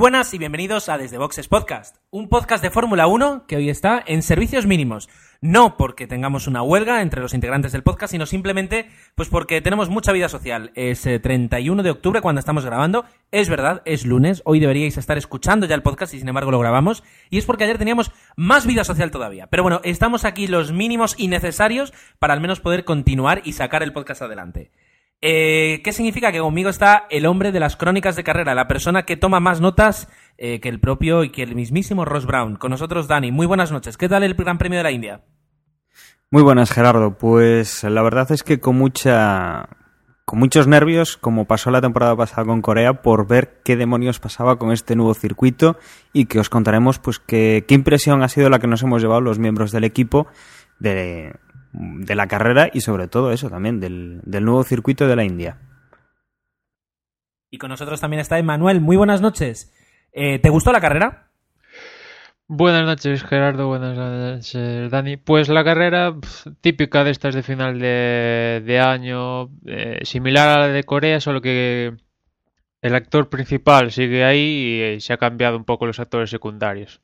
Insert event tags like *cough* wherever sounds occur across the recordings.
buenas y bienvenidos a Desde Boxes Podcast, un podcast de Fórmula 1 que hoy está en servicios mínimos. No porque tengamos una huelga entre los integrantes del podcast, sino simplemente pues porque tenemos mucha vida social. Es 31 eh, de octubre cuando estamos grabando. Es verdad, es lunes. Hoy deberíais estar escuchando ya el podcast y sin embargo lo grabamos. Y es porque ayer teníamos más vida social todavía. Pero bueno, estamos aquí los mínimos y necesarios para al menos poder continuar y sacar el podcast adelante. Eh, ¿Qué significa? Que conmigo está el hombre de las crónicas de carrera, la persona que toma más notas eh, que el propio y que el mismísimo Ross Brown. Con nosotros, Dani. Muy buenas noches. ¿Qué tal el Gran Premio de la India? Muy buenas, Gerardo. Pues la verdad es que con mucha. con muchos nervios, como pasó la temporada pasada con Corea, por ver qué demonios pasaba con este nuevo circuito y que os contaremos pues qué impresión ha sido la que nos hemos llevado los miembros del equipo de, de la carrera y sobre todo eso también, del, nuevo circuito de la India. Y con nosotros también está Emanuel. Muy buenas noches. Eh, ¿Te gustó la carrera? Buenas noches, Gerardo. Buenas noches, Dani. Pues la carrera típica de estas de final de, año, eh, similar a la de Corea, solo que el actor principal sigue ahí y se ha cambiado un poco los actores secundarios.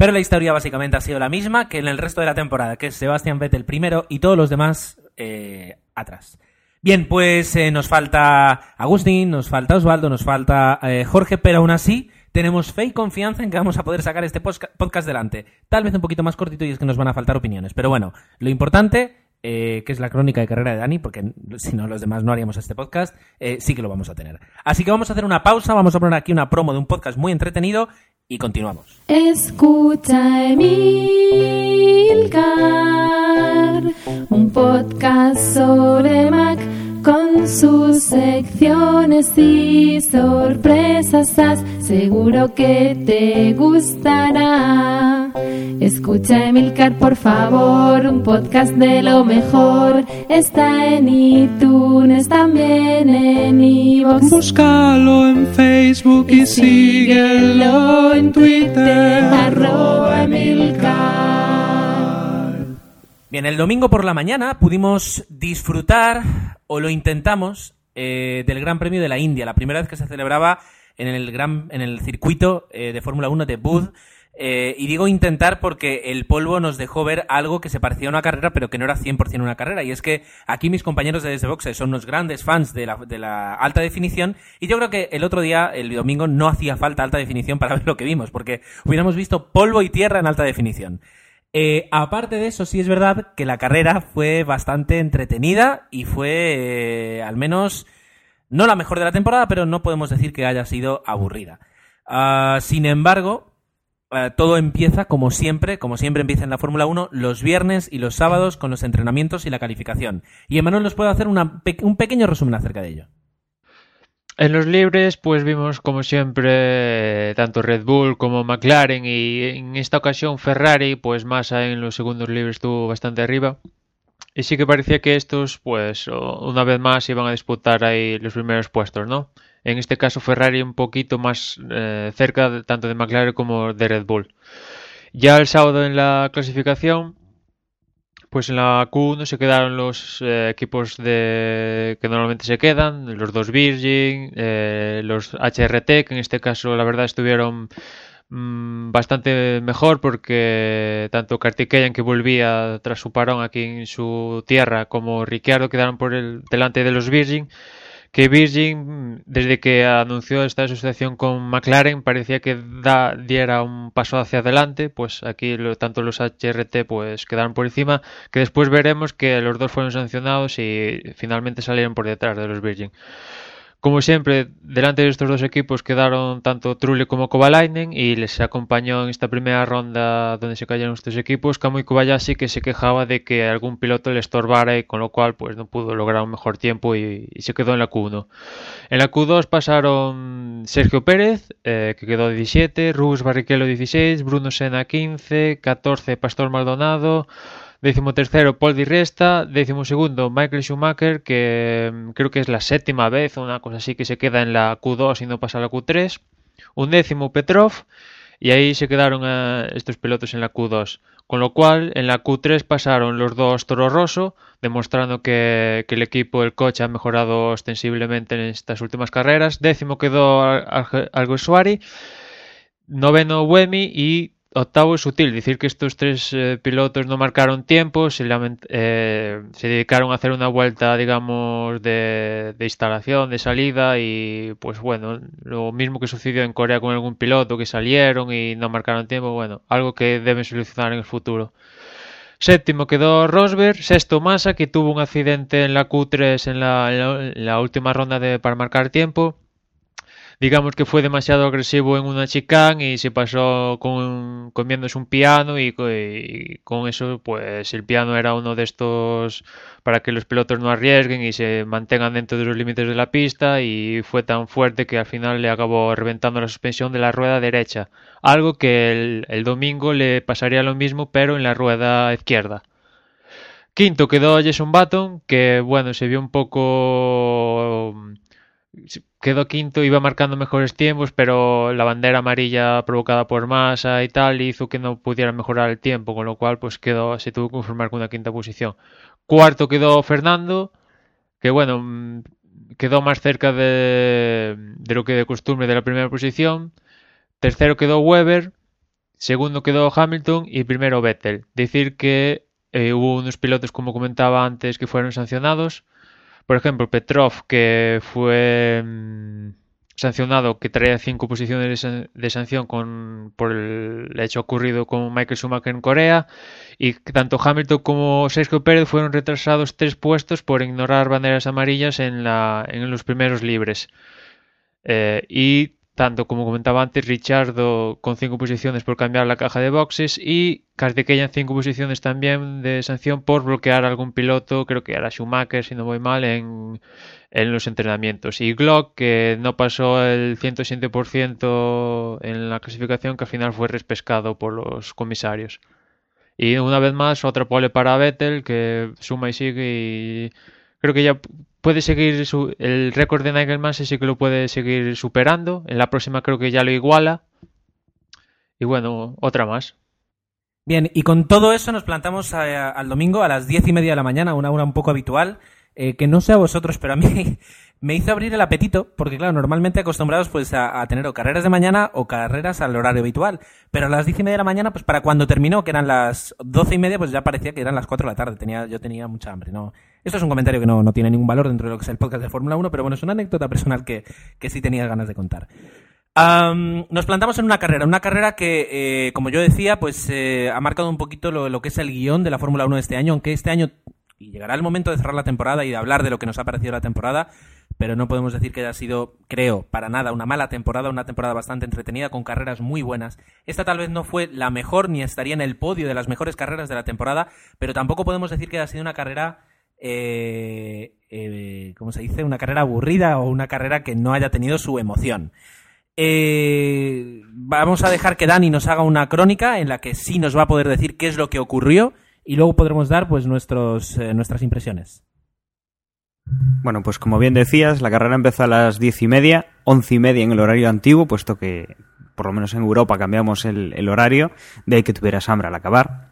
Pero la historia básicamente ha sido la misma que en el resto de la temporada, que es Sebastián Vettel primero y todos los demás eh, atrás. Bien, pues eh, nos falta Agustín, nos falta Osvaldo, nos falta eh, Jorge, pero aún así tenemos fe y confianza en que vamos a poder sacar este podcast delante. Tal vez un poquito más cortito y es que nos van a faltar opiniones. Pero bueno, lo importante, que es la crónica de carrera de Dani, porque si no los demás no haríamos este podcast, sí que lo vamos a tener. Así que vamos a hacer una pausa, vamos a poner aquí una promo de un podcast muy entretenido y continuamos. Escucha Emilcar, un podcast sobre Mac con sus secciones y sorpresas. Seguro que te gustará. Escucha Emilcar, por favor, un podcast de lo mejor. Está en iTunes, también en iVoox. Búscalo en Facebook y, síguelo en Twitter. Arroba Emilcar. Bien, el domingo por la mañana pudimos disfrutar, o lo intentamos, eh, del Gran Premio de la India, la primera vez que se celebraba en el, gran, en el circuito eh, de Fórmula 1 de Booth eh, y digo intentar porque el polvo nos dejó ver algo que se parecía a una carrera, pero que no era 100% una carrera. Y es que aquí mis compañeros de Desde Boxe son unos grandes fans de la, de la alta definición. Y yo creo que el otro día, el domingo, no hacía falta alta definición para ver lo que vimos, porque hubiéramos visto polvo y tierra en alta definición. Eh, aparte de eso, sí es verdad que la carrera fue bastante entretenida y fue, eh, al menos, no la mejor de la temporada, pero no podemos decir que haya sido aburrida. Ah, sin embargo, eh, todo empieza como siempre, como siempre empieza en la Fórmula 1, los viernes y los sábados con los entrenamientos y la calificación. Y Emanuel nos puede hacer un pequeño resumen acerca de ello. En los libres, pues vimos como siempre tanto Red Bull como McLaren y en esta ocasión Ferrari, pues Massa en los segundos libres estuvo bastante arriba. Y sí que parecía que estos, pues una vez más iban a disputar ahí los primeros puestos, ¿no? En este caso Ferrari un poquito más eh, cerca tanto de McLaren como de Red Bull. Ya el sábado en la clasificación, pues en la Q1 se quedaron los eh, equipos de que normalmente se quedan, los dos Virgin, eh, los HRT, que en este caso la verdad estuvieron mm, bastante mejor porque tanto Kartikeyan que volvía tras su parón aquí en su tierra como Ricciardo quedaron por el delante de los Virgin que Virgin, desde que anunció esta asociación con McLaren, parecía que da, diera un paso hacia adelante, pues aquí tanto los HRT pues quedaron por encima, que después veremos que los dos fueron sancionados y finalmente salieron por detrás de los Virgin. Como siempre, delante de estos dos equipos quedaron tanto Trulli como Kovalainen y les acompañó en esta primera ronda donde se cayeron estos equipos Kamui Kobayashi que se quejaba de que algún piloto le estorbara y con lo cual pues no pudo lograr un mejor tiempo y, se quedó en la Q1. En la Q2 pasaron Sergio Pérez eh, que quedó 17, Rubens Barrichello 16, Bruno Senna 15, 14 Pastor Maldonado, Décimo tercero, Paul Di Resta. Décimo segundo, Michael Schumacher, que mm, creo que es la séptima vez, una cosa así, que se queda en la Q2 y no pasa a la Q3. Un décimo, Petrov. Y ahí se quedaron eh, estos pilotos en la Q2. Con lo cual, en la Q3 pasaron los dos Toro Rosso, demostrando que, que el equipo, el coche, ha mejorado ostensiblemente en estas últimas carreras. Décimo quedó Alguersuari. Noveno, Wemi. Y octavo es sutil, decir que estos tres eh, pilotos no marcaron tiempo, se, eh, se, dedicaron a hacer una vuelta, digamos, de, instalación, de salida y pues bueno, lo mismo que sucedió en Corea con algún piloto que salieron y no marcaron tiempo, bueno, algo que deben solucionar en el futuro. Séptimo quedó Rosberg, sexto Massa, que tuvo un accidente en la Q3 en la, en la, en la última ronda de, para marcar tiempo digamos que fue demasiado agresivo en una chicane y se pasó con, comiéndose un piano y, con eso pues el piano era uno de estos para que los pilotos no arriesguen y se mantengan dentro de los límites de la pista y fue tan fuerte que al final le acabó reventando la suspensión de la rueda derecha algo que el, el domingo le pasaría lo mismo pero en la rueda izquierda. Quinto quedó Jason Button, que bueno, se vio un poco quedó quinto, iba marcando mejores tiempos, pero la bandera amarilla provocada por Massa y tal hizo que no pudiera mejorar el tiempo, con lo cual pues quedó, se tuvo que conformar con una quinta posición. Cuarto quedó Fernando, que bueno, mm, quedó más cerca de, lo que de costumbre de la primera posición. Tercero quedó Weber, segundo quedó Hamilton y primero Vettel. Decir que eh, hubo unos pilotos, como comentaba antes, que fueron sancionados por ejemplo, Petrov, que fue mmm, sancionado, que traía cinco posiciones de, sanción con, por el hecho ocurrido con Michael Schumacher en Corea, y tanto Hamilton como Sergio Pérez fueron retrasados tres puestos por ignorar banderas amarillas en, la, en los primeros libres. Eh, y tanto como comentaba antes, Richardo con cinco posiciones por cambiar la caja de boxes y en cinco posiciones también de sanción por bloquear algún piloto, creo que era Schumacher, si no voy mal, en, en los entrenamientos. Y Glock, que no pasó el 107% en la clasificación, que al final fue respescado por los comisarios. Y una vez más, otra pole para Vettel, que suma y sigue y creo que ya puede seguir su, el récord de Nigel Mansell sí que lo puede seguir superando. En la próxima creo que ya lo iguala. Y bueno, otra más. Bien, y con todo eso nos plantamos a, al domingo a las diez y media de la mañana, una hora un poco habitual, eh, que no sé a vosotros, pero a mí *laughs* me hizo abrir el apetito, porque claro, normalmente acostumbrados pues a, a, tener o carreras de mañana o carreras al horario habitual, pero a las diez y media de la mañana, pues para cuando terminó, que eran las doce y media, pues ya parecía que eran las cuatro de la tarde, tenía, yo tenía mucha hambre, ¿no? Esto es un comentario que no, no tiene ningún valor dentro de lo que es el podcast de Fórmula 1, pero bueno, es una anécdota personal que, que sí tenía ganas de contar. Nos plantamos en una carrera, una carrera que, eh, como yo decía, pues eh, ha marcado un poquito lo, lo, que es el guion de la Fórmula 1 de este año, aunque este año y llegará el momento de cerrar la temporada y de hablar de lo que nos ha parecido la temporada, pero no podemos decir que haya sido, creo, para nada una mala temporada, una temporada bastante entretenida con carreras muy buenas. Esta tal vez no fue la mejor ni estaría en el podio de las mejores carreras de la temporada, pero tampoco podemos decir que haya sido una carrera eh, eh, ¿cómo se dice? Una carrera aburrida o una carrera que no haya tenido su emoción. Eh, vamos a dejar que Dani nos haga una crónica en la que sí nos va a poder decir qué es lo que ocurrió y luego podremos dar pues nuestros, eh, nuestras impresiones. Bueno, pues como bien decías, la carrera empezó a las diez y media, once y media en el horario antiguo, puesto que por lo menos en Europa cambiamos el, horario, de que tuvieras hambre al acabar.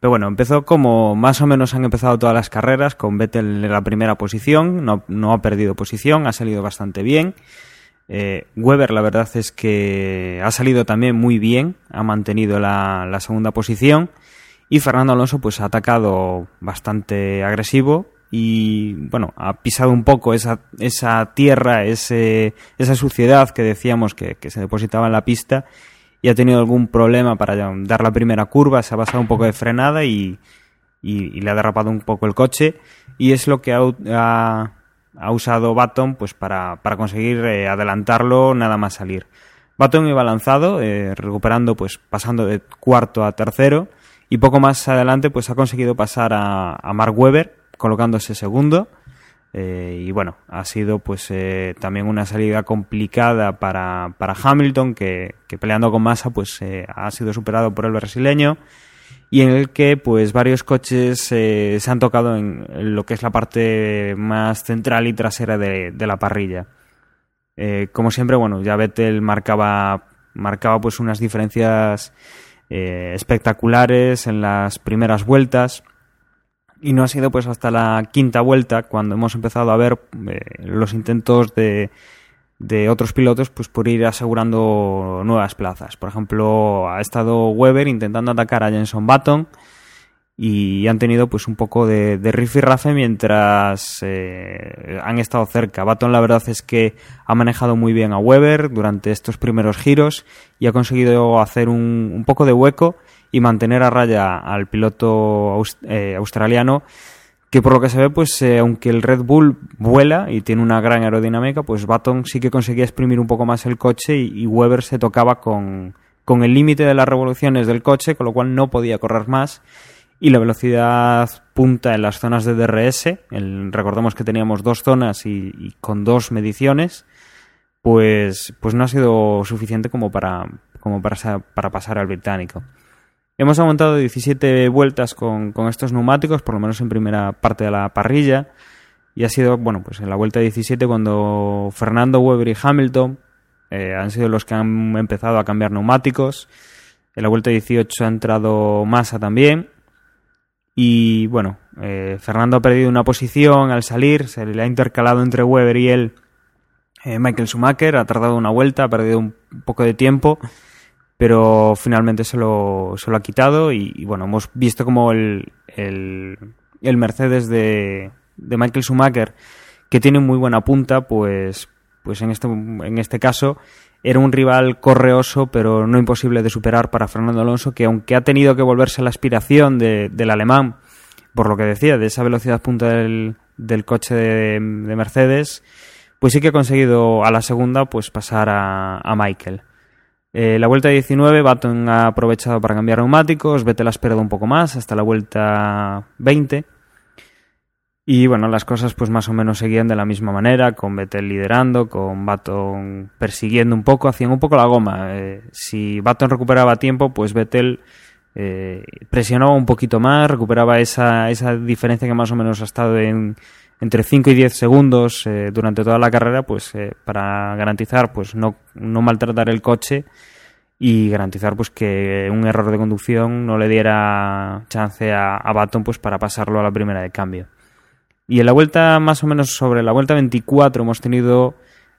Pero bueno, empezó como más o menos han empezado todas las carreras, con Vettel en la primera posición, no, no ha perdido posición, ha salido bastante bien. Eh, Weber, la verdad es que ha salido también muy bien, ha mantenido la, segunda posición. Y Fernando Alonso pues ha atacado bastante agresivo y bueno, ha pisado un poco esa, esa tierra, ese, esa suciedad que decíamos que, se depositaba en la pista y ha tenido algún problema para dar la primera curva, se ha pasado un poco de frenada y, y, le ha derrapado un poco el coche. Y es lo que ha, ha, ha usado Baton pues para, para conseguir eh, adelantarlo nada más salir. Baton iba lanzado, eh, recuperando pues pasando de cuarto a tercero. Y poco más adelante pues ha conseguido pasar a, a Mark Webber colocándose segundo eh, y bueno ha sido pues eh, también una salida complicada para, para Hamilton que, peleando con Massa pues eh, ha sido superado por el brasileño y en el que pues varios coches se han tocado en lo que es la parte más central y trasera de, de la parrilla. Como siempre, bueno, ya Vettel marcaba, marcaba pues unas diferencias espectaculares en las primeras vueltas y no ha sido pues hasta la quinta vuelta cuando hemos empezado a ver eh, los intentos de, de otros pilotos pues por ir asegurando nuevas plazas. Por ejemplo, ha estado Weber intentando atacar a Jenson Button y han tenido pues un poco de, de rifirrafe mientras eh, han estado cerca. Button la verdad es que ha manejado muy bien a Weber durante estos primeros giros y ha conseguido hacer un poco de hueco y mantener a raya al piloto eh, australiano que por lo que se ve, pues eh, aunque el Red Bull vuela y tiene una gran aerodinámica, pues Baton sí que conseguía exprimir un poco más el coche y, Weber se tocaba con, con el límite de las revoluciones del coche, con lo cual no podía correr más y la velocidad punta en las zonas de DRS, el- recordemos que teníamos dos zonas y, y con dos mediciones, pues, pues no ha sido suficiente como para, como para, para pasar al británico. Hemos aguantado 17 vueltas con, con estos neumáticos, por lo menos en primera parte de la parrilla. Y ha sido, bueno, pues en la vuelta 17 cuando Fernando Weber y Hamilton eh, han sido los que han empezado a cambiar neumáticos. En la vuelta 18 ha entrado Massa también. Y bueno, eh, Fernando ha perdido una posición al salir, se le ha intercalado entre Weber y él eh, Michael Schumacher, ha tardado una vuelta, ha perdido un poco de tiempo pero finalmente se lo, se lo ha quitado y, bueno, hemos visto como el, el, el Mercedes de, de, Michael Schumacher, que tiene muy buena punta, pues, pues en, este, en este caso era un rival correoso, pero no imposible de superar para Fernando Alonso, que aunque ha tenido que volverse a la aspiración de, del alemán, por lo que decía, de esa velocidad punta del, del coche de, de, Mercedes, pues sí que ha conseguido a la segunda pues pasar a, a Michael. Eh, la vuelta 19, Baton ha aprovechado para cambiar neumáticos, Vettel ha esperado un poco más hasta la vuelta 20. Y bueno, las cosas pues más o menos seguían de la misma manera, con Vettel liderando, con Baton persiguiendo un poco, hacían un poco la goma. Eh, si Baton recuperaba tiempo, pues Vettel eh, presionaba un poquito más, recuperaba esa, esa diferencia que más o menos ha estado en, entre 5 y 10 segundos eh, durante toda la carrera, pues eh, para garantizar pues no, no, maltratar el coche y garantizar pues que un error de conducción no le diera chance a, a Baton pues para pasarlo a la primera de cambio. Y en la vuelta, más o menos sobre la vuelta 24, hemos tenido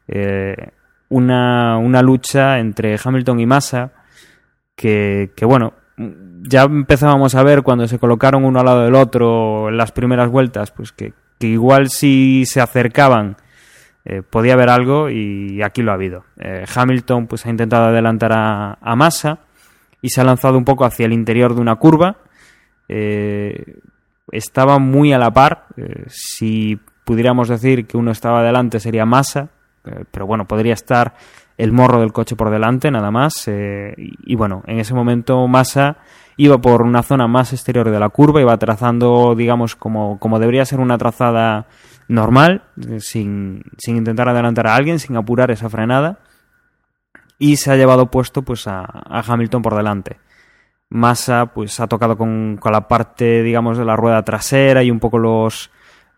eh, una, una, lucha entre Hamilton y Massa que, que bueno, ya empezábamos a ver cuando se colocaron uno al lado del otro en las primeras vueltas, pues que, que igual si se acercaban eh, podía haber algo y aquí lo ha habido. Eh, Hamilton pues ha intentado adelantar a, a, Massa y se ha lanzado un poco hacia el interior de una curva. Eh, estaba muy a la par. si pudiéramos decir que uno estaba adelante sería Massa, pero bueno, podría estar el morro del coche por delante nada más. y, y bueno, en ese momento Massa iba por una zona más exterior de la curva, iba trazando, digamos, como, como debería ser una trazada normal, sin, sin, intentar adelantar a alguien, sin apurar esa frenada, y se ha llevado puesto pues a, a Hamilton por delante. Massa pues ha tocado con, con, la parte, digamos, de la rueda trasera y un poco los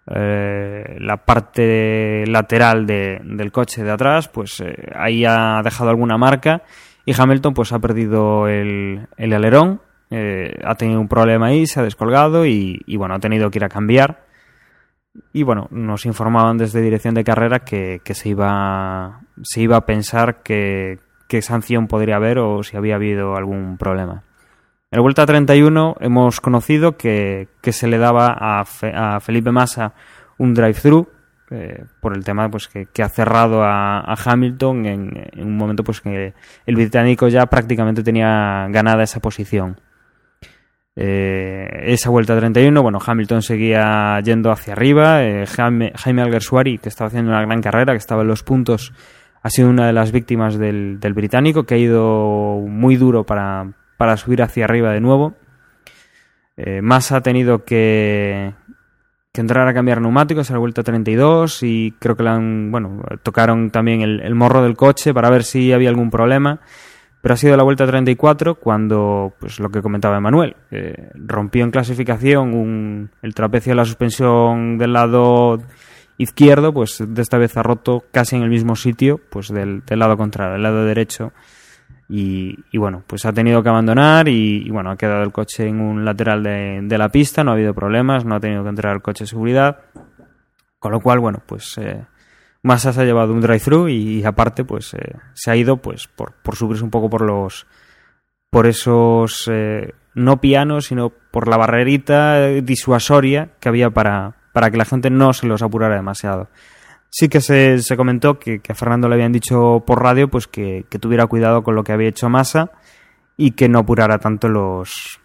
eh, la parte lateral de, del coche de atrás, pues eh, ahí ha dejado alguna marca y Hamilton pues ha perdido el, el alerón eh, ha tenido un problema ahí, se ha descolgado y, bueno, ha tenido que ir a cambiar. Y bueno, nos informaban desde dirección de carrera que, que se, iba, se iba a pensar que, qué sanción podría haber o si había habido algún problema. En la vuelta 31 hemos conocido que, que se le daba a, Fe, a Felipe Massa un drive-thru eh, por el tema pues que, que ha cerrado a, a Hamilton en, en, un momento pues que el británico ya prácticamente tenía ganada esa posición. Eh, esa vuelta 31, bueno, Hamilton seguía yendo hacia arriba. Eh, Jaime, Jaime Alguersuari, que estaba haciendo una gran carrera, que estaba en los puntos, ha sido una de las víctimas del, británico, que ha ido muy duro para, para subir hacia arriba de nuevo. Eh, Massa ha tenido que, entrar a cambiar neumáticos a la vuelta 32 y creo que le han, bueno, tocaron también el morro del coche para ver si había algún problema Pero ha sido la vuelta 34 cuando, pues lo que comentaba Emanuel, eh, rompió en clasificación un, el trapecio de la suspensión del lado izquierdo, pues de esta vez ha roto casi en el mismo sitio, pues del, del lado contrario, el lado derecho. Y, y, bueno, pues ha tenido que abandonar y, y, bueno, ha quedado el coche en un lateral de, de, la pista, no ha habido problemas, no ha tenido que entrar el coche de seguridad. Con lo cual, bueno, pues eh, Massa se ha llevado un drive-thru y, aparte, pues eh, se ha ido pues por, por, subirse un poco por los por esos eh, no pianos, sino por la barrerita disuasoria que había para, para que la gente no se los apurara demasiado. Sí que se, se comentó que, que, a Fernando le habían dicho por radio pues que, que, tuviera cuidado con lo que había hecho Massa y que no apurara tanto los,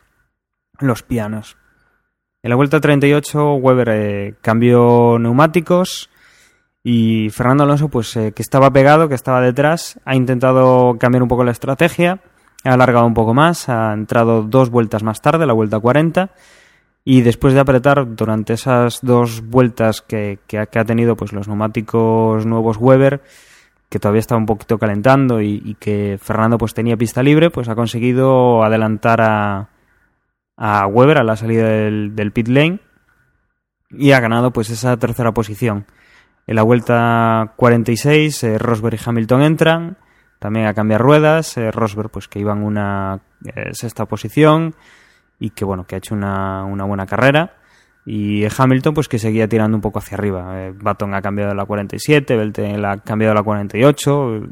los pianos. En la vuelta 38 Weber eh, cambió neumáticos y Fernando Alonso pues eh, que estaba pegado, que estaba detrás, ha intentado cambiar un poco la estrategia, ha alargado un poco más, ha entrado dos vueltas más tarde, la vuelta 40 y después de apretar durante esas dos vueltas que, ha, tenido pues los neumáticos nuevos Weber que todavía estaba un poquito calentando y, que Fernando pues tenía pista libre pues ha conseguido adelantar a, a Weber a la salida del, del, pit lane y ha ganado pues esa tercera posición en la vuelta 46 eh, Rosberg y Hamilton entran también a cambiar ruedas eh, Rosberg pues que iba en una eh, sexta posición y que bueno, que ha hecho una, buena carrera. Y Hamilton, pues que seguía tirando un poco hacia arriba. Eh, Baton ha cambiado la 47, Belten ha cambiado la 48,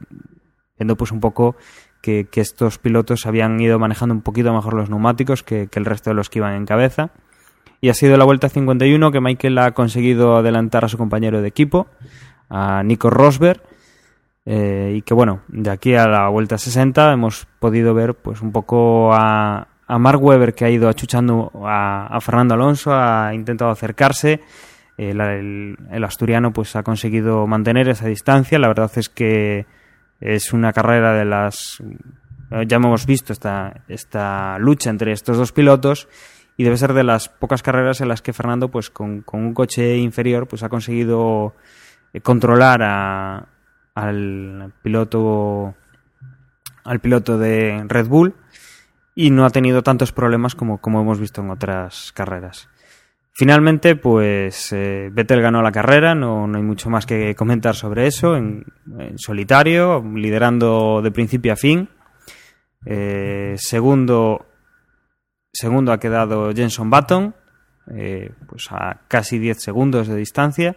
viendo pues un poco que, estos pilotos habían ido manejando un poquito mejor los neumáticos que, el resto de los que iban en cabeza. Y ha sido la vuelta 51 que Michael ha conseguido adelantar a su compañero de equipo, a Nico Rosberg. Eh, y que bueno, de aquí a la vuelta 60 hemos podido ver pues un poco a, a Mark Webber que ha ido achuchando a, Fernando Alonso, ha intentado acercarse. El, el, el, asturiano pues ha conseguido mantener esa distancia. La verdad es que es una carrera de las ya hemos visto esta, esta lucha entre estos dos pilotos y debe ser de las pocas carreras en las que Fernando pues con, con un coche inferior pues ha conseguido controlar a, al piloto al piloto de Red Bull y no ha tenido tantos problemas como, como hemos visto en otras carreras. Finalmente, pues eh, Vettel ganó la carrera, no, no, hay mucho más que comentar sobre eso, en, en solitario, liderando de principio a fin. Eh, segundo, segundo ha quedado Jenson Button, eh, pues a casi 10 segundos de distancia.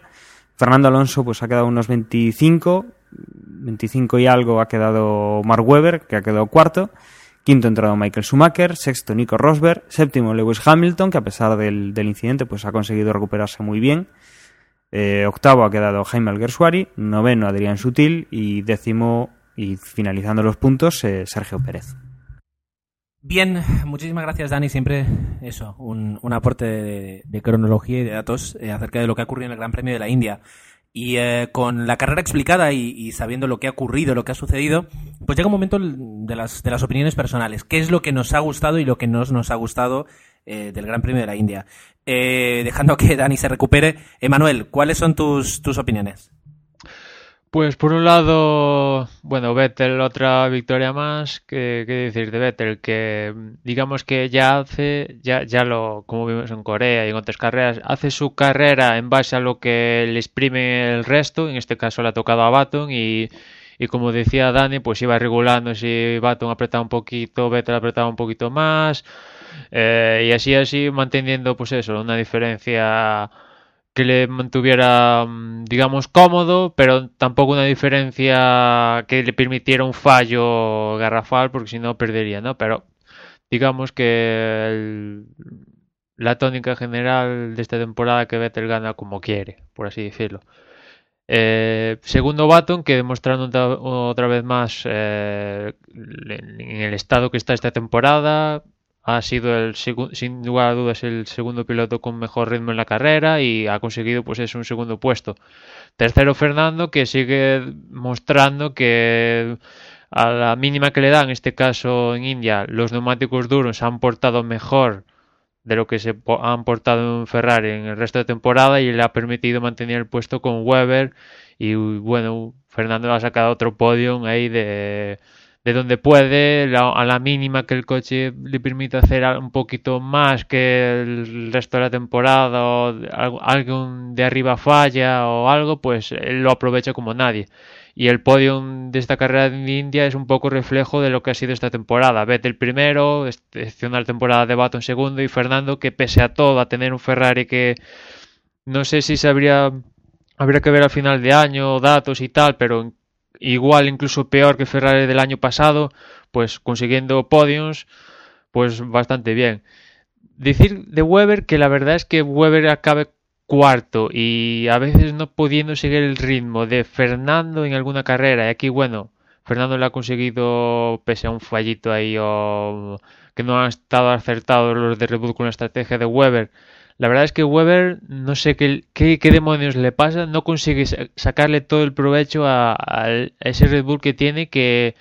Fernando Alonso pues ha quedado unos 25, 25 y algo ha quedado Mark Webber, que ha quedado cuarto. Quinto entrado Michael Schumacher, sexto Nico Rosberg, séptimo Lewis Hamilton, que a pesar del, del incidente pues ha conseguido recuperarse muy bien. Eh, octavo ha quedado Jaime Alguersuari, noveno Adrián Sutil y décimo y finalizando los puntos eh, Sergio Pérez. Bien, muchísimas gracias Dani, siempre eso, un, aporte de, cronología y de datos eh, acerca de lo que ha ocurrido en el Gran Premio de la India. Y eh, con la carrera explicada y, sabiendo lo que ha ocurrido, lo que ha sucedido, pues llega un momento de las, opiniones personales. ¿Qué es lo que nos ha gustado y lo que no nos ha gustado eh, del Gran Premio de la India? Dejando que Dani se recupere. Emanuel, ¿cuáles son tus, tus opiniones? Pues por un lado, bueno, Vettel otra victoria más, que, decir de Vettel, que digamos que ya hace, ya, ya lo, como vimos en Corea y en otras carreras, hace su carrera en base a lo que le exprime el resto, en este caso le ha tocado a Baton y, y como decía Dani, pues iba regulando si Baton apretaba un poquito, Vettel apretaba un poquito más, eh, y así así manteniendo pues eso, una diferencia que le mantuviera, mm, digamos, cómodo, pero tampoco una diferencia que le permitiera un fallo garrafal, porque si no perdería, ¿no? Pero digamos que el, la tónica general de esta temporada que Vettel gana como quiere, por así decirlo. Eh, segundo Baton, que demostrando otra vez más eh, en el estado que está esta temporada, ha sido el sin lugar a dudas el segundo piloto con mejor ritmo en la carrera y ha conseguido pues es un segundo puesto. Tercero Fernando que sigue mostrando que a la mínima que le dan, en este caso en India, los neumáticos duros han portado mejor de lo que se han portado en Ferrari en el resto de temporada y le ha permitido mantener el puesto con Weber y bueno, Fernando ha sacado otro podio ahí de de donde puede, a la mínima que el coche le permita hacer un poquito más que el resto de la temporada o algo de arriba falla o algo, pues él lo aprovecha como nadie. Y el podium de esta carrera de India es un poco reflejo de lo que ha sido esta temporada. Vettel primero, excepcional temporada de Baton segundo y Fernando que pese a todo, a tener un Ferrari que no sé si se habría, habría que ver al final de año datos y tal, pero igual incluso peor que Ferrari del año pasado, pues consiguiendo podiums, pues bastante bien. Decir de Weber que la verdad es que Weber acabe cuarto y a veces no pudiendo seguir el ritmo de Fernando en alguna carrera. Y aquí, bueno, Fernando le ha conseguido, pese a un fallito ahí o que no han estado acertados los de Red con la estrategia de Weber. La verdad es que Weber, no sé qué, qué, demonios le pasa, no consigue sa- sacarle todo el provecho a, a ese Red Bull que tiene, que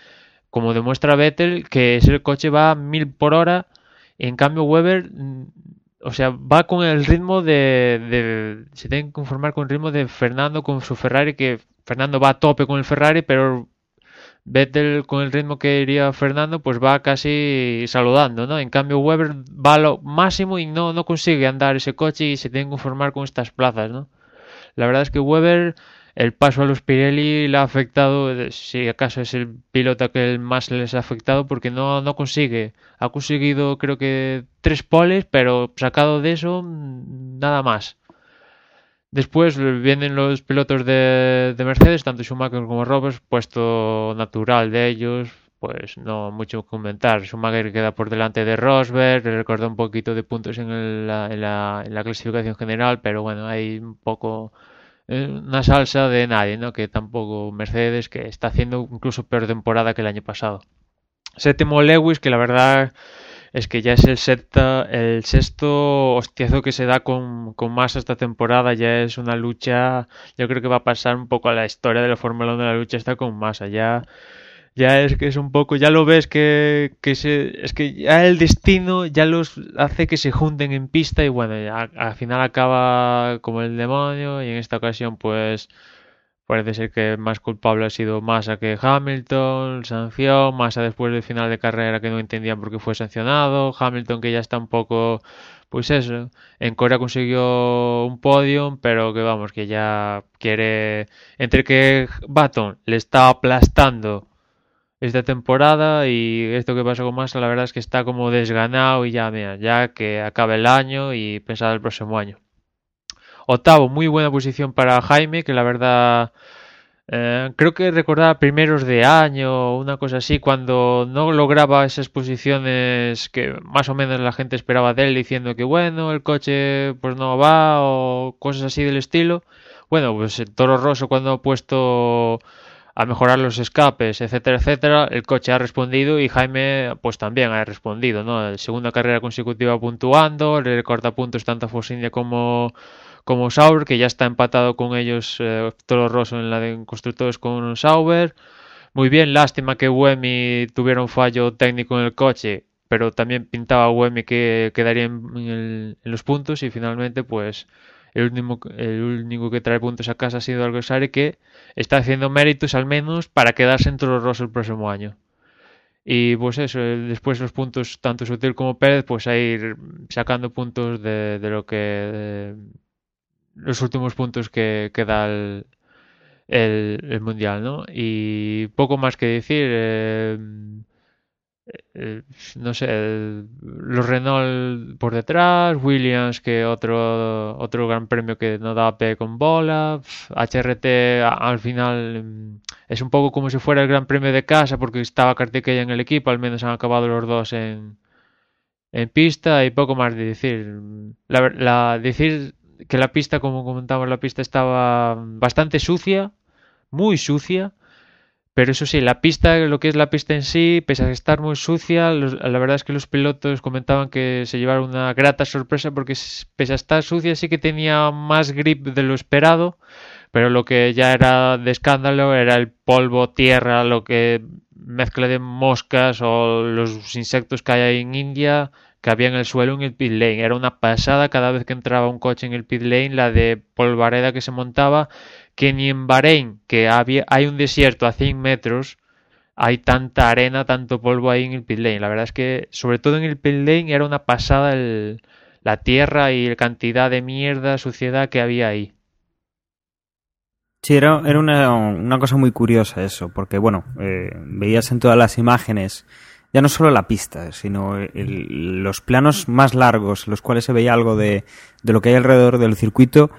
como demuestra Vettel, que ese coche va a mil por hora. En cambio, Weber, mm, o sea, va con el ritmo de, de- Se tiene que conformar con el ritmo de Fernando con su Ferrari, que Fernando va a tope con el Ferrari, pero Vettel con el ritmo que iría Fernando, pues va casi saludando, ¿no? En cambio, Weber va a lo máximo y no, no consigue andar ese coche y se tiene que conformar con estas plazas, ¿no? La verdad es que Weber, el paso a los Pirelli le ha afectado, eh, si acaso es el piloto que más les ha afectado, porque no, no consigue. Ha conseguido, creo que, tres poles, pero sacado de eso, mm, nada más. Después vienen los pilotos de, de Mercedes, tanto Schumacher como Roberts, puesto natural de ellos, pues no mucho comentar. Schumacher queda por delante de Rosberg, le recorda un poquito de puntos en, la, en la- en la clasificación general, pero bueno, hay un poco eh, una salsa de nadie, ¿no? Que tampoco Mercedes, que está haciendo incluso peor temporada que el año pasado. Séptimo Lewis, que la verdad es que ya es el, el sexto hostiazo que se da con, con Massa esta temporada. Ya es una lucha, yo creo que va a pasar un poco a la historia de la Fórmula 1 de la lucha está con Massa. Ya, ya es que es un poco, ya lo ves que, que se, es que ya el destino ya los hace que se junten en pista y bueno, ya al final acaba como el demonio y en esta ocasión pues Parece ser que más culpable ha sido Massa que Hamilton, sanción, Massa después del final de carrera que no entendían por qué fue sancionado, Hamilton que ya está un poco, pues eso, en Corea consiguió un podium, pero que vamos, que ya quiere, entre que Baton le está aplastando esta temporada y esto que pasó con Massa, la verdad es que está como desganado y ya, mira, ya que acabe el año y pensar el próximo año. Octavo, muy buena posición para Jaime, que la verdad eh, creo que recordaba primeros de año, una cosa así, cuando no lograba esas posiciones que más o menos la gente esperaba de él, diciendo que bueno, el coche pues no va o cosas así del estilo. Bueno, pues el Toro Rosso cuando ha puesto a mejorar los escapes, etcétera, etcétera, el coche ha respondido y Jaime pues también ha respondido, ¿no? Segunda carrera consecutiva puntuando, le recorta puntos tanto a Force India como como Sauber, que ya está empatado con ellos eh, Toro Rosso en la de constructores con Sauber. Muy bien, lástima que Wemi tuviera un fallo técnico en el coche, pero también pintaba Wemi que quedaría en, los puntos y finalmente pues el único, el único que trae puntos a casa ha sido Alguersuari que está haciendo méritos al menos para quedarse en Toro Rosso el próximo año. Y pues eso, después los puntos, tanto Sutil como Pérez, pues a ir sacando puntos de, lo que... los últimos puntos que, que da el, Mundial, ¿no? Y poco más que decir. eh, eh, no sé, los Renault por detrás, Williams que otro otro gran premio que no da pe con bola, HRT al final mm, es un poco como si fuera el gran premio de casa porque estaba Kartikeya en el equipo, al menos han acabado los dos en, en pista y poco más de decir. La, la- decir que la pista, como comentamos, la pista estaba bastante sucia, muy sucia. Pero eso sí, la pista, lo que es la pista en sí, pese a estar muy sucia, la verdad es que los pilotos comentaban que se llevaron una grata sorpresa porque pese a estar sucia sí que tenía más grip de lo esperado, pero lo que ya era de escándalo era el polvo, tierra, lo que mezcla de moscas o los insectos que hay en India que había en el suelo en el pit lane. Era una pasada cada vez que entraba un coche en el pit lane, la de polvareda que se montaba, que ni en Bahrein, que había, hay un desierto a 100 metros hay tanta arena, tanto polvo ahí en el pit lane. La verdad es que, sobre todo en el pit lane, era una pasada el, la tierra y la cantidad de mierda, suciedad que había ahí. Sí, era, era una, una cosa muy curiosa eso, porque bueno, eh, veías en todas las imágenes ya no solo la pista, sino los planos más largos, los cuales se veía algo de, de lo que hay alrededor del circuito,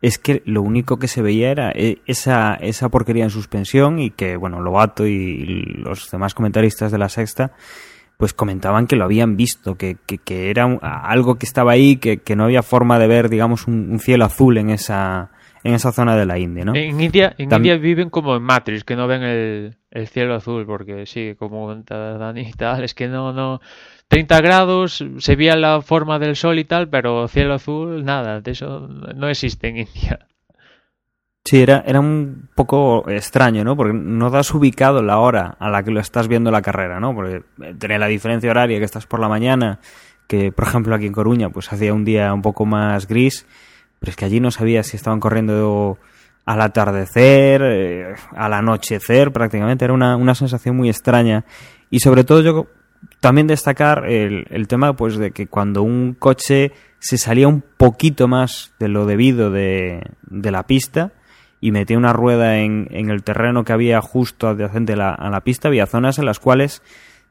es que lo único que se veía era eh, esa, esa porquería en suspensión y que, bueno, Lobato y los demás comentaristas de la sexta pues comentaban que lo habían visto, que, que, que era algo que estaba ahí, que, que no había forma de ver, digamos, un cielo azul en esa, en esa zona de la India, ¿no? En India, en India viven como en Matrix, que no ven el, el cielo azul, porque sí, como Dani y tal, es que no, no. 30 grados, se veía la forma del sol y tal, pero cielo azul, nada, de eso no existe en India. Sí, era, era un poco extraño, ¿no? Porque no das ubicado la hora a la que lo estás viendo la carrera, ¿no? Porque tenía la diferencia horaria que estás por la mañana, que por ejemplo aquí en Coruña pues hacía un día un poco más gris, pero es que allí no sabías si estaban corriendo al atardecer, eh, al anochecer prácticamente, era una, una sensación muy extraña. Y sobre todo yo también destacar el, el tema pues de que cuando un coche se salía un poquito más de lo debido de, de la pista y metía una rueda en, en el terreno que había justo adyacente a la, a la pista, había zonas en las cuales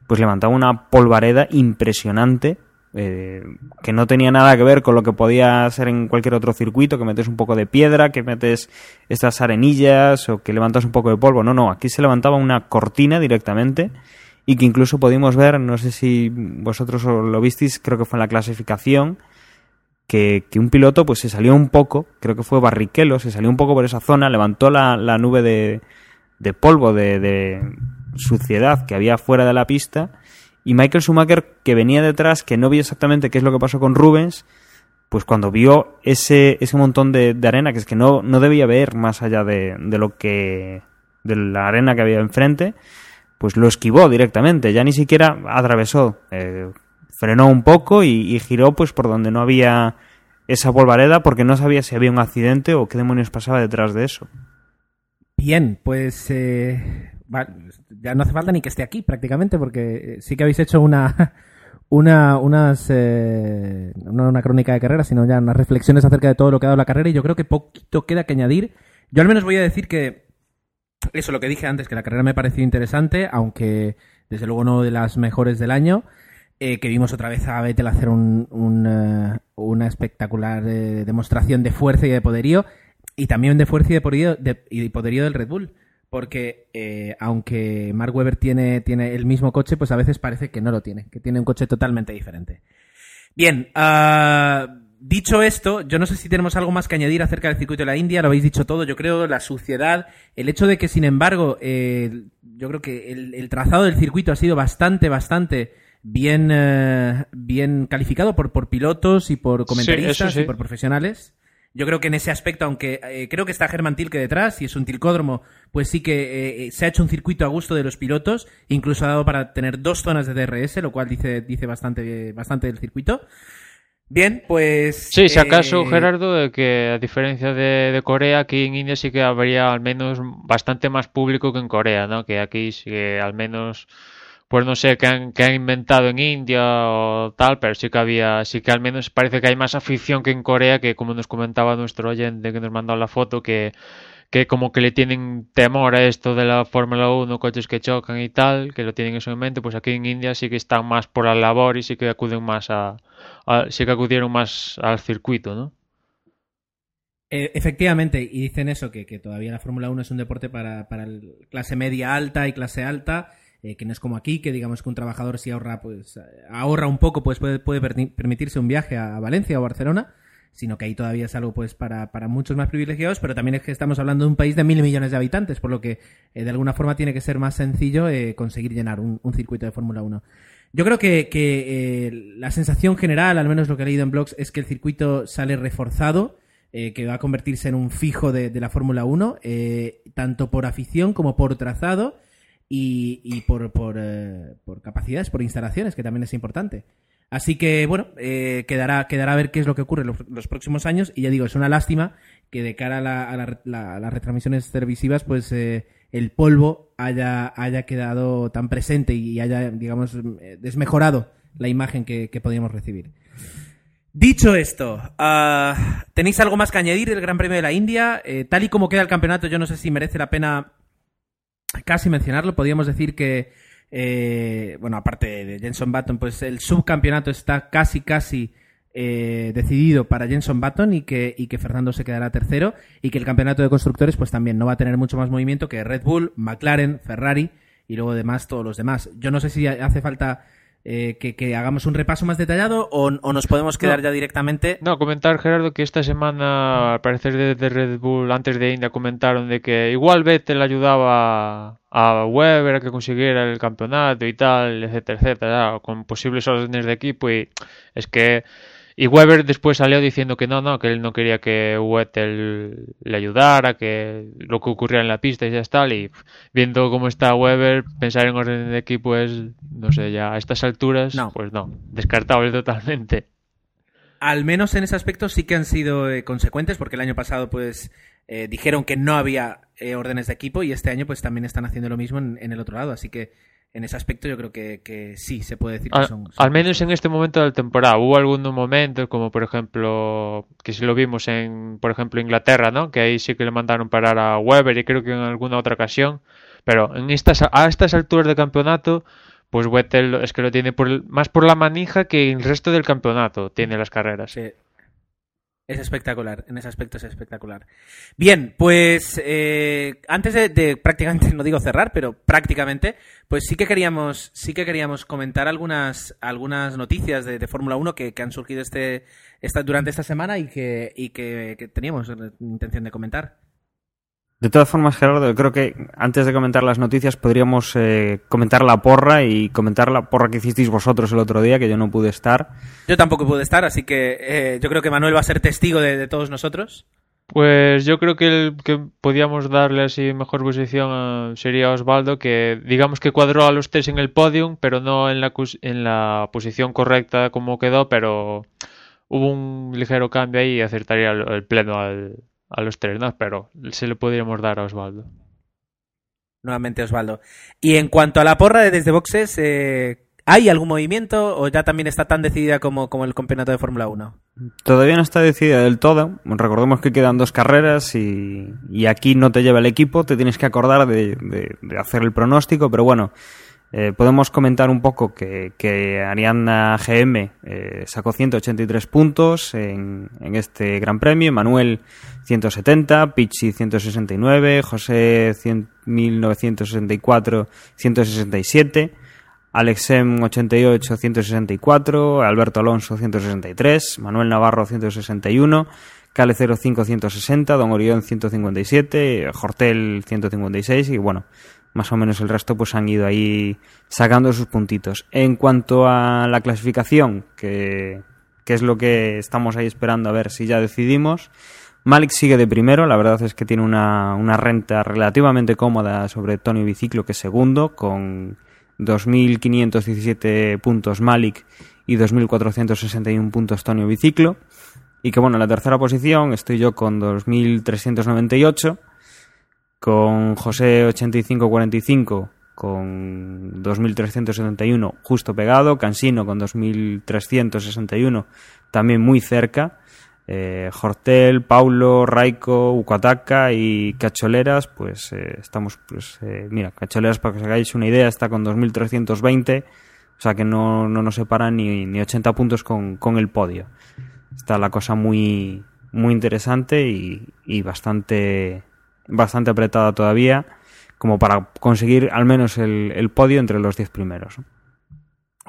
pues levantaba una polvareda impresionante eh, que no tenía nada que ver con lo que podía ser en cualquier otro circuito, que metes un poco de piedra, que metes estas arenillas o que levantas un poco de polvo. No, no, aquí se levantaba una cortina directamente y que incluso pudimos ver, no sé si vosotros lo visteis, creo que fue en la clasificación, que, que un piloto pues se salió un poco, creo que fue Barrichello, se salió un poco por esa zona, levantó la, la nube de, de polvo, de, de suciedad que había fuera de la pista y Michael Schumacher, que venía detrás, que no vio exactamente qué es lo que pasó con Rubens, pues cuando vio ese, ese montón de, arena, que es que no, no debía ver más allá de, de lo que. de la arena que había enfrente, pues lo esquivó directamente, ya ni siquiera atravesó. eh, frenó un poco y, y giró pues por donde no había esa polvareda porque no sabía si había un accidente o qué demonios pasaba detrás de eso. Bien, pues eh, ya no hace falta ni que esté aquí prácticamente porque eh, sí que habéis hecho una *laughs* una unas eh, una crónica de carrera, sino ya unas reflexiones acerca de todo lo que ha dado la carrera y yo creo que poquito queda que añadir. Yo al menos voy a decir que eso lo que dije antes que la carrera me pareció interesante, aunque desde luego no de las mejores del año. eh, que vimos otra vez a Vettel hacer un- un, eh, una espectacular eh, demostración de fuerza y de poderío y también de fuerza y de poderío, de- y de poderío del Red Bull. Porque eh, aunque Mark Webber tiene, tiene el mismo coche, pues a veces parece que no lo tiene, que tiene un coche totalmente diferente. Bien, ah, dicho esto, yo no sé si tenemos algo más que añadir acerca del circuito de la India, lo habéis dicho todo, yo creo la suciedad, el hecho de que sin embargo, eh, yo creo que el, el trazado del circuito ha sido bastante, bastante bien, eh, bien calificado por, por pilotos y por comentaristas sí. y por profesionales. Yo creo que en ese aspecto, aunque eh, creo que está Germán Tilke detrás y es un tilcódromo, pues sí que eh, se ha hecho un circuito a gusto de los pilotos, incluso ha dado para tener dos zonas de DRS, lo cual dice, dice bastante, bastante del circuito. Bien, pues... Sí, si acaso, eh, Gerardo, de que a diferencia de, de Corea, aquí en India sí que habría al menos bastante más público que en Corea, ¿no? Que aquí sí que al menos, pues no sé qué han, inventado en India o tal, pero sí que había, sí que al menos parece que hay más afición que en Corea, que como nos comentaba nuestro oyente que nos mandó la foto, que, que como que le tienen temor a esto de la Fórmula 1, coches que chocan y tal, que lo tienen en mente, pues aquí en India sí que están más por la labor y sí que acuden más a, sí que acudieron más al circuito, ¿no? Eh, efectivamente, y dicen eso, que, que todavía la Fórmula 1 es un deporte para, para clase media alta y clase alta, eh, que no es como aquí, que digamos que un trabajador si ahorra, pues eh, ahorra un poco, pues puede, puede permitirse un viaje a Valencia o Barcelona, sino que ahí todavía es algo pues para, para muchos más privilegiados, pero también es que estamos hablando de un país de mil millones de habitantes, por lo que eh, de alguna forma tiene que ser más sencillo conseguir llenar un, circuito de Fórmula 1. Yo creo que, que, la sensación general, al menos lo que he leído en blogs, es que el circuito sale reforzado, que va a convertirse en un fijo de, de la Fórmula 1, eh, tanto por afición como por trazado y, por, eh, por capacidades, por instalaciones, que también es importante. Así que, bueno, eh, quedará, quedará a ver qué es lo que ocurre los, los próximos años. Y ya digo, es una lástima que de cara a, la- las retransmisiones televisivas, pues eh, el polvo haya, haya quedado tan presente y haya, digamos, desmejorado la imagen que, que podíamos recibir. Dicho esto, ah, ¿tenéis algo más que añadir del Gran Premio de la India? Tal y como queda el campeonato, yo no sé si merece la pena casi mencionarlo. Podríamos decir que, eh, bueno, aparte de Jenson Button, pues el subcampeonato está casi, casi eh, decidido para Jenson Button y que, y que Fernando se quedará tercero y que el campeonato de constructores pues también no va a tener mucho más movimiento que Red Bull, McLaren, Ferrari y luego además todos los demás. Yo no sé si hace falta eh, que, que hagamos un repaso más detallado o, o nos podemos quedar No. ya directamente. No, comentar, Gerardo, que esta semana, al parecer de, de Red Bull, antes de India, comentaron de que igual Vettel ayudaba a Weber a que consiguiera el campeonato y tal, etcétera, etcétera, con posibles órdenes de equipo y es que... Y Weber después salió diciendo que no, no, que él no quería que Vettel le ayudara, que lo que ocurría en la pista y ya está. Y viendo cómo está Weber, pensar en orden de equipo es, no sé, ya a estas alturas, No. pues no, descartable totalmente. Al menos en ese aspecto sí que han sido eh, consecuentes, porque el año pasado pues eh, dijeron que no había eh, órdenes de equipo y este año pues también están haciendo lo mismo en, en el otro lado. Así que en ese aspecto yo creo que, que sí se puede decir que Al, son... son al menos en este momento de la temporada. Hubo algunos momentos, como por ejemplo, que si lo vimos en, por ejemplo, Inglaterra, ¿no? Que ahí sí que le mandaron parar a Weber y creo que en alguna otra ocasión. Pero en estas, a estas alturas del campeonato, pues Vettel es que lo tiene por más por la manija que el resto del campeonato tiene las carreras. Sí. Es espectacular, en ese aspecto es espectacular. Bien, pues eh, antes de, prácticamente, *laughs* no digo cerrar, pero prácticamente, pues sí que queríamos, sí que queríamos comentar algunas, algunas noticias de, Fórmula 1 que, han surgido este, esta, durante esta semana y que, y que teníamos intención de comentar. De todas formas, Gerardo, yo creo que antes de comentar las noticias podríamos eh, comentar la porra y comentar la porra que hicisteis vosotros el otro día, que yo no pude estar. Yo tampoco pude estar, así que eh, yo creo que Manuel va a ser testigo de, de todos nosotros. Pues yo creo que el que podíamos darle así mejor posición a- sería Osvaldo, que digamos que cuadró a los tres en el podium, pero no en la, en la posición correcta como quedó, pero hubo un ligero cambio ahí y acertaría el, el pleno al- a los tres, ¿no? Pero se le podríamos dar a Osvaldo. Nuevamente Osvaldo. Y en cuanto a la porra de desde boxes, eh, ¿hay algún movimiento o ya también está tan decidida como, como el campeonato de Fórmula 1? Todavía no está decidida del todo. Recordemos que quedan dos carreras y, y aquí no te lleva el equipo, te tienes que acordar de, de- de hacer el pronóstico, pero bueno, eh, podemos comentar un poco que, que Ariana GM eh, sacó 183 puntos en, en este Gran Premio, Manuel 170, Pichi 169, José 100, 1964 167. Alexem 88 164, Alberto Alonso 163, Manuel Navarro 161, Cale 05 160, Don Orión 157, Hortel 156 y bueno, más o menos el resto pues han ido ahí sacando sus puntitos. En cuanto a la clasificación, que, es lo que estamos ahí esperando a ver si ya decidimos, Malik sigue de primero, la verdad es que tiene una, una renta relativamente cómoda sobre Tony Biciclo, que es segundo, con 2.517 puntos Malik y 2.461 puntos Tonio Biciclo. Y que bueno, en la tercera posición estoy yo con 2.398, con José 8545 con 2.371 justo pegado, Cansino con 2.361 también muy cerca, eh, Hortel, Paulo, Raico, Ucuataca y Cacholeras, pues eh, estamos, pues eh, mira, Cacholeras para que os hagáis una idea está con 2.320, o sea que no, no nos separa ni, ni 80 puntos con, con el podio. Está la cosa muy, muy interesante y, y bastante, bastante apretada todavía, como para conseguir al menos el, podio entre los 10 primeros.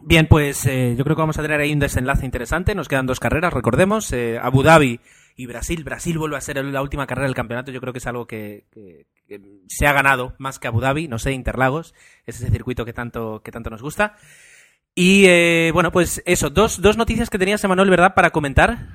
Bien, pues eh, yo creo que vamos a tener ahí un desenlace interesante. Nos quedan dos carreras, recordemos, eh, Abu Dhabi y Brasil. Brasil vuelve a ser la última carrera del campeonato. Yo creo que es algo que se ha ganado más que Abu Dhabi, no sé, Interlagos, es ese circuito que tanto, que tanto nos gusta. Y eh, bueno, pues eso, dos, dos noticias que tenías, Emanuel, ¿verdad?, para comentar.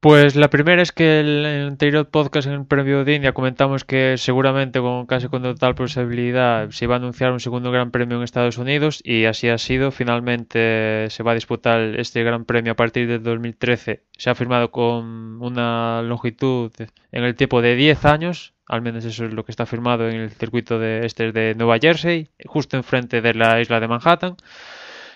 Pues la primera es que el, el anterior podcast en el premio de India comentamos que seguramente con casi con total posibilidad se iba a anunciar un segundo gran premio en Estados Unidos y así ha sido. Finalmente se va a disputar este gran premio a partir de 2013. Se ha firmado con una longitud en el tiempo de 10 años al menos eso es lo que está firmado en el circuito de este de Nueva Jersey, justo enfrente de la isla de Manhattan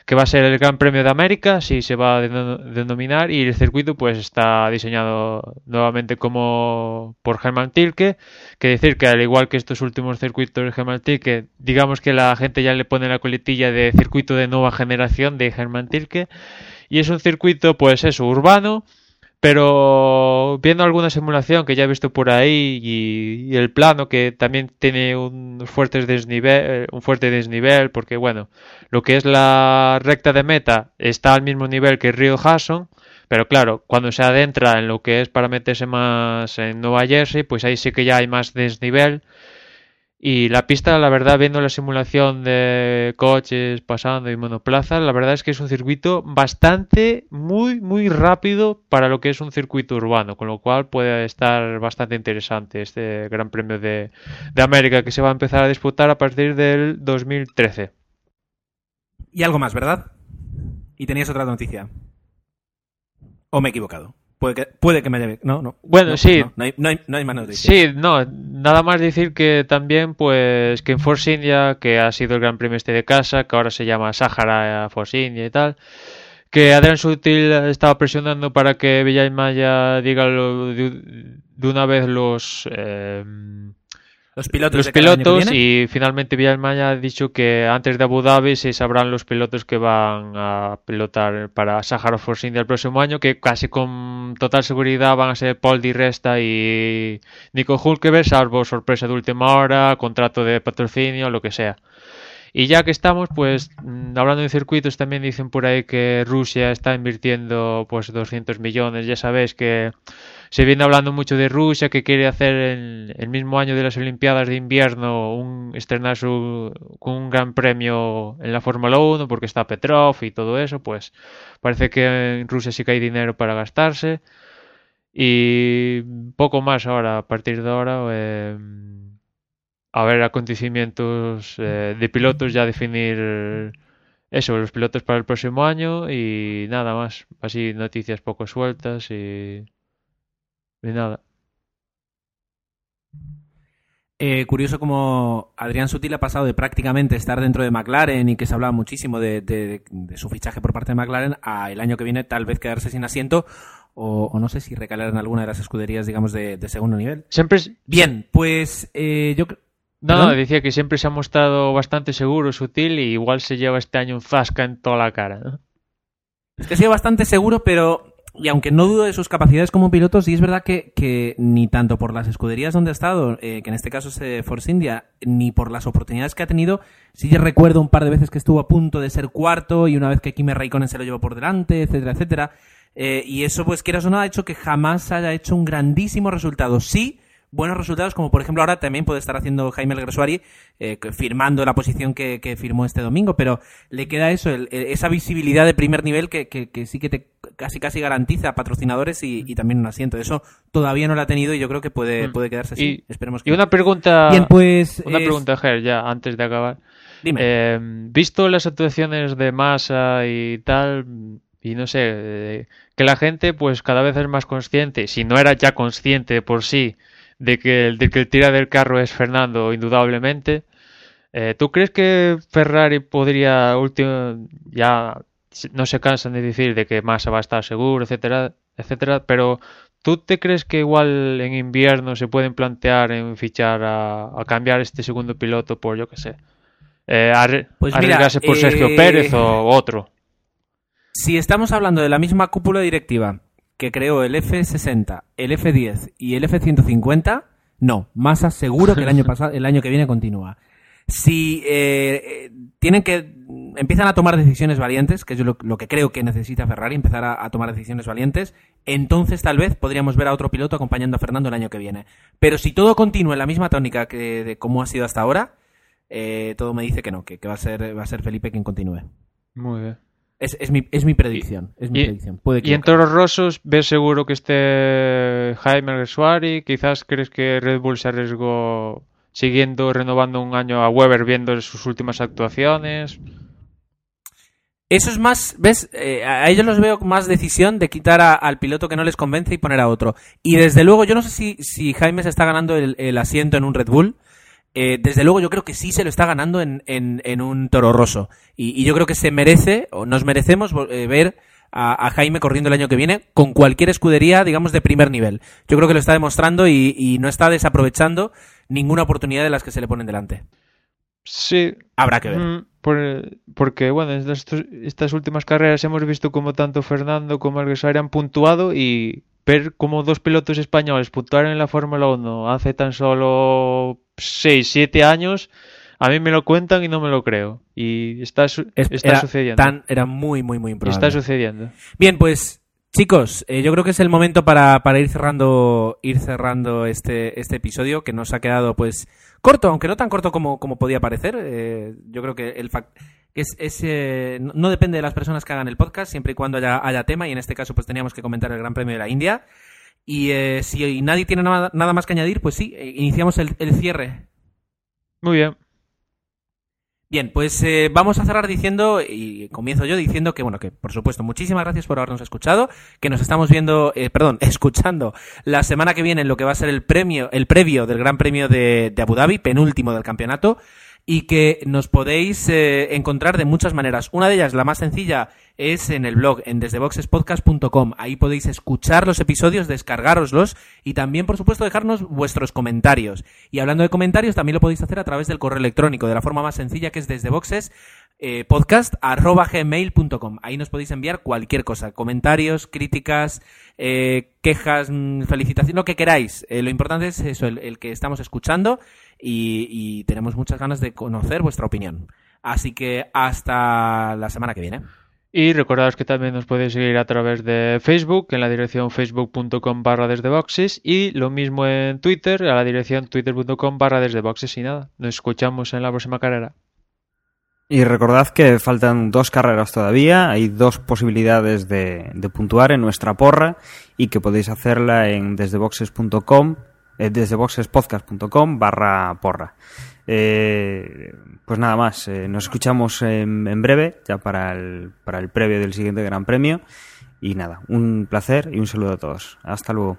que va a ser el Gran Premio de América, si se va a denominar, y el circuito pues está diseñado nuevamente como por Hermann Tilke, que decir que al igual que estos últimos circuitos de Hermann Tilke, digamos que la gente ya le pone la coletilla de circuito de nueva generación de Hermann Tilke, y es un circuito pues eso, urbano, pero viendo alguna simulación que ya he visto por ahí y, el plano que también tiene un, fuertes desnivel, un fuerte desnivel, porque bueno, lo que es la recta de meta está al mismo nivel que Rio Hasson, pero claro, cuando se adentra en lo que es para meterse más en Nueva Jersey, pues ahí sí que ya hay más desnivel y la pista, la verdad, viendo la simulación de coches pasando y monoplazas, la verdad es que es un circuito bastante, muy, muy rápido para lo que es un circuito urbano, con lo cual puede estar bastante interesante este Gran Premio de, de América que se va a empezar a disputar a partir del 2013. Y algo más, ¿verdad? Y tenías otra noticia. ¿O me he equivocado? Puede que, puede que me haya... No, no. Bueno, sí. no, hay, no, hay, no, hay, más noticias. Sí, no. Nada más decir que también, pues, que en Force India, que ha sido el Gran Premio este de casa, que ahora se llama Sahara Force India y tal, que Adrián Sutil estaba presionando para que Maya diga de, de, una vez los... Eh, los pilotos, los pilotos y finalmente Villalmaya ha dicho que antes de Abu Dhabi se sabrán los pilotos que van a pilotar para Sahara Force India el próximo año, que casi con total seguridad van a ser Paul Di Resta y Nico Hulkeberg, salvo sorpresa de última hora, contrato de patrocinio, lo que sea. Y ya que estamos, pues mm, hablando de circuitos, también dicen por ahí que Rusia está invirtiendo pues 200 millones. Ya sabéis que se viene hablando mucho de Rusia, que quiere hacer en el mismo año de las Olimpiadas de invierno un estrenar su, un gran premio en la Fórmula 1 porque está Petrov y todo eso. Pues parece que en Rusia sí que hay dinero para gastarse. Y poco más ahora, a partir de ahora. Eh, a ver acontecimientos eh, de pilotos, ya definir eso, los pilotos para el próximo año y nada más. Así noticias poco sueltas y, y nada. Eh, curioso como Adrián Sutil ha pasado de prácticamente estar dentro de McLaren y que se hablaba muchísimo de, su fichaje por parte de McLaren a el año que viene tal vez quedarse sin asiento o, no sé si recalar en alguna de las escuderías, digamos, de, segundo nivel. Siempre Bien, pues eh, yo no, decía que siempre se ha mostrado bastante seguro, sutil y igual se lleva este año un zasca en toda la cara. Es que ha sido bastante seguro, pero y aunque no dudo de sus capacidades como piloto, sí es verdad que, que ni tanto por las escuderías donde ha estado, eh, que en este caso es eh, Force India, ni por las oportunidades que ha tenido, sí recuerdo un par de veces que estuvo a punto de ser cuarto y una vez que Kimi Raikkonen se lo llevó por delante, etcétera, etcétera. Eh, y eso, pues quieras o no, ha hecho que jamás haya hecho un grandísimo resultado. Sí, buenos resultados, como por ejemplo ahora también puede estar haciendo Jaime El eh, firmando la posición que, firmó este domingo, pero le queda eso, esa visibilidad de primer nivel que, que, sí que te casi casi garantiza patrocinadores y, también un asiento. Eso todavía no lo ha tenido y yo creo que puede, mm. puede quedarse así. Y, Esperemos que... y una pregunta, Bien, pues, una pregunta, Ger, ya antes de acabar. Dime. Eh, visto las actuaciones de masa y tal, y no sé, eh, que la gente pues cada vez es más consciente, si no era ya consciente por sí, de que, el, de que el tira del carro es Fernando, indudablemente. Eh, ¿Tú crees que Ferrari podría, último, ya no se cansan de decir de que Massa va a estar seguro, etcétera, etcétera, pero ¿tú te crees que igual en invierno se pueden plantear en fichar a, cambiar este segundo piloto por, yo qué sé, eh, pues arriesgarse por Sergio eh, Pérez o otro? Si estamos hablando de la misma cúpula directiva que creó el F60, el F10 y el F150, no, Massa seguro que el año *laughs* pasado, el año que viene continúa. Si eh, tienen que empiezan a tomar decisiones valientes, que es lo, que creo que necesita Ferrari, empezar a, tomar decisiones valientes, entonces tal vez podríamos ver a otro piloto acompañando a Fernando el año que viene. Pero si todo continúa en la misma tónica que de cómo ha sido hasta ahora, eh, todo me dice que no, que, que va a ser va a ser Felipe quien continúe. Muy bien. Es, es, mi, es mi predicción. Es mi y, predicción. Puede y en Toros Rosos, ¿ves seguro que esté Jaime Resuari? Quizás crees que Red Bull se arriesgó siguiendo, renovando un año a Weber, viendo sus últimas actuaciones. Eso es más, ¿ves? Eh, a ellos los veo más decisión de quitar a- al piloto que no les convence y poner a otro. Y desde luego, yo no sé si, si Jaime se está ganando el, el asiento en un Red Bull. Eh, desde luego, yo creo que sí se lo está ganando en, en, en un Toro Rosso. Y, y yo creo que se merece, o nos merecemos, eh, ver a, a Jaime corriendo el año que viene con cualquier escudería, digamos, de primer nivel. Yo creo que lo está demostrando y, y no está desaprovechando ninguna oportunidad de las que se le ponen delante. Sí, Habrá que ver. Mm, por- porque, bueno, en estos- estas últimas carreras hemos visto como tanto Fernando como Alguersuari han puntuado y ver cómo dos pilotos españoles puntuaron en la Fórmula 1 hace tan solo 6, 7 años, a mí me lo cuentan y no me lo creo. Y está, su- está era sucediendo. tan- era muy, muy, muy improbable. Está sucediendo. Bien, pues chicos, eh, yo creo que es el momento para, para ir cerrando ir cerrando este, este episodio que nos ha quedado pues corto, aunque no tan corto como, como podía parecer. Eh, yo creo que el fac- es, es, eh, no no depende de las personas que hagan el podcast, siempre y cuando haya, haya tema, y en este caso pues teníamos que comentar el Gran Premio de la India. Y eh, si nadie tiene nada, nada más que añadir, pues sí, eh, iniciamos el, el cierre. Muy bien. Bien, pues eh, vamos a cerrar diciendo, y comienzo yo diciendo que, bueno, que por supuesto, muchísimas gracias por habernos escuchado, que nos estamos viendo, eh, perdón, *laughs* escuchando la semana que viene en lo que va a ser el premio, el previo del Gran Premio de, de Abu Dhabi, penúltimo del campeonato, y que nos podéis eh, encontrar de muchas maneras. Una de ellas, la más sencilla, es en el blog, en desdeboxespodcast.com. Ahí podéis escuchar los episodios, descargároslos y también, por supuesto, dejarnos vuestros comentarios. Y hablando de comentarios, también lo podéis hacer a través del correo electrónico, de la forma más sencilla que es desdeboxes eh, podcast. Ahí nos podéis enviar cualquier cosa, comentarios, críticas, eh, quejas, mm, felicitaciones, lo que queráis. Lo importante es eso, el que estamos escuchando y, y tenemos muchas ganas de conocer vuestra opinión. Así que hasta la semana que viene. Y recordaos que también nos podéis seguir a través de Facebook en la dirección facebook.com barra desde boxes y lo mismo en Twitter a la dirección twitter.com barra desde boxes y nada. Nos escuchamos en la próxima carrera. Y recordad que faltan dos carreras todavía, hay dos posibilidades de, de puntuar en nuestra porra y que podéis hacerla en desdeboxes.com, eh, desdeboxespodcast.com barra porra. Eh, pues nada más, eh, nos escuchamos en, en breve, ya para el, para el previo del siguiente Gran Premio. Y nada, un placer y un saludo a todos. Hasta luego.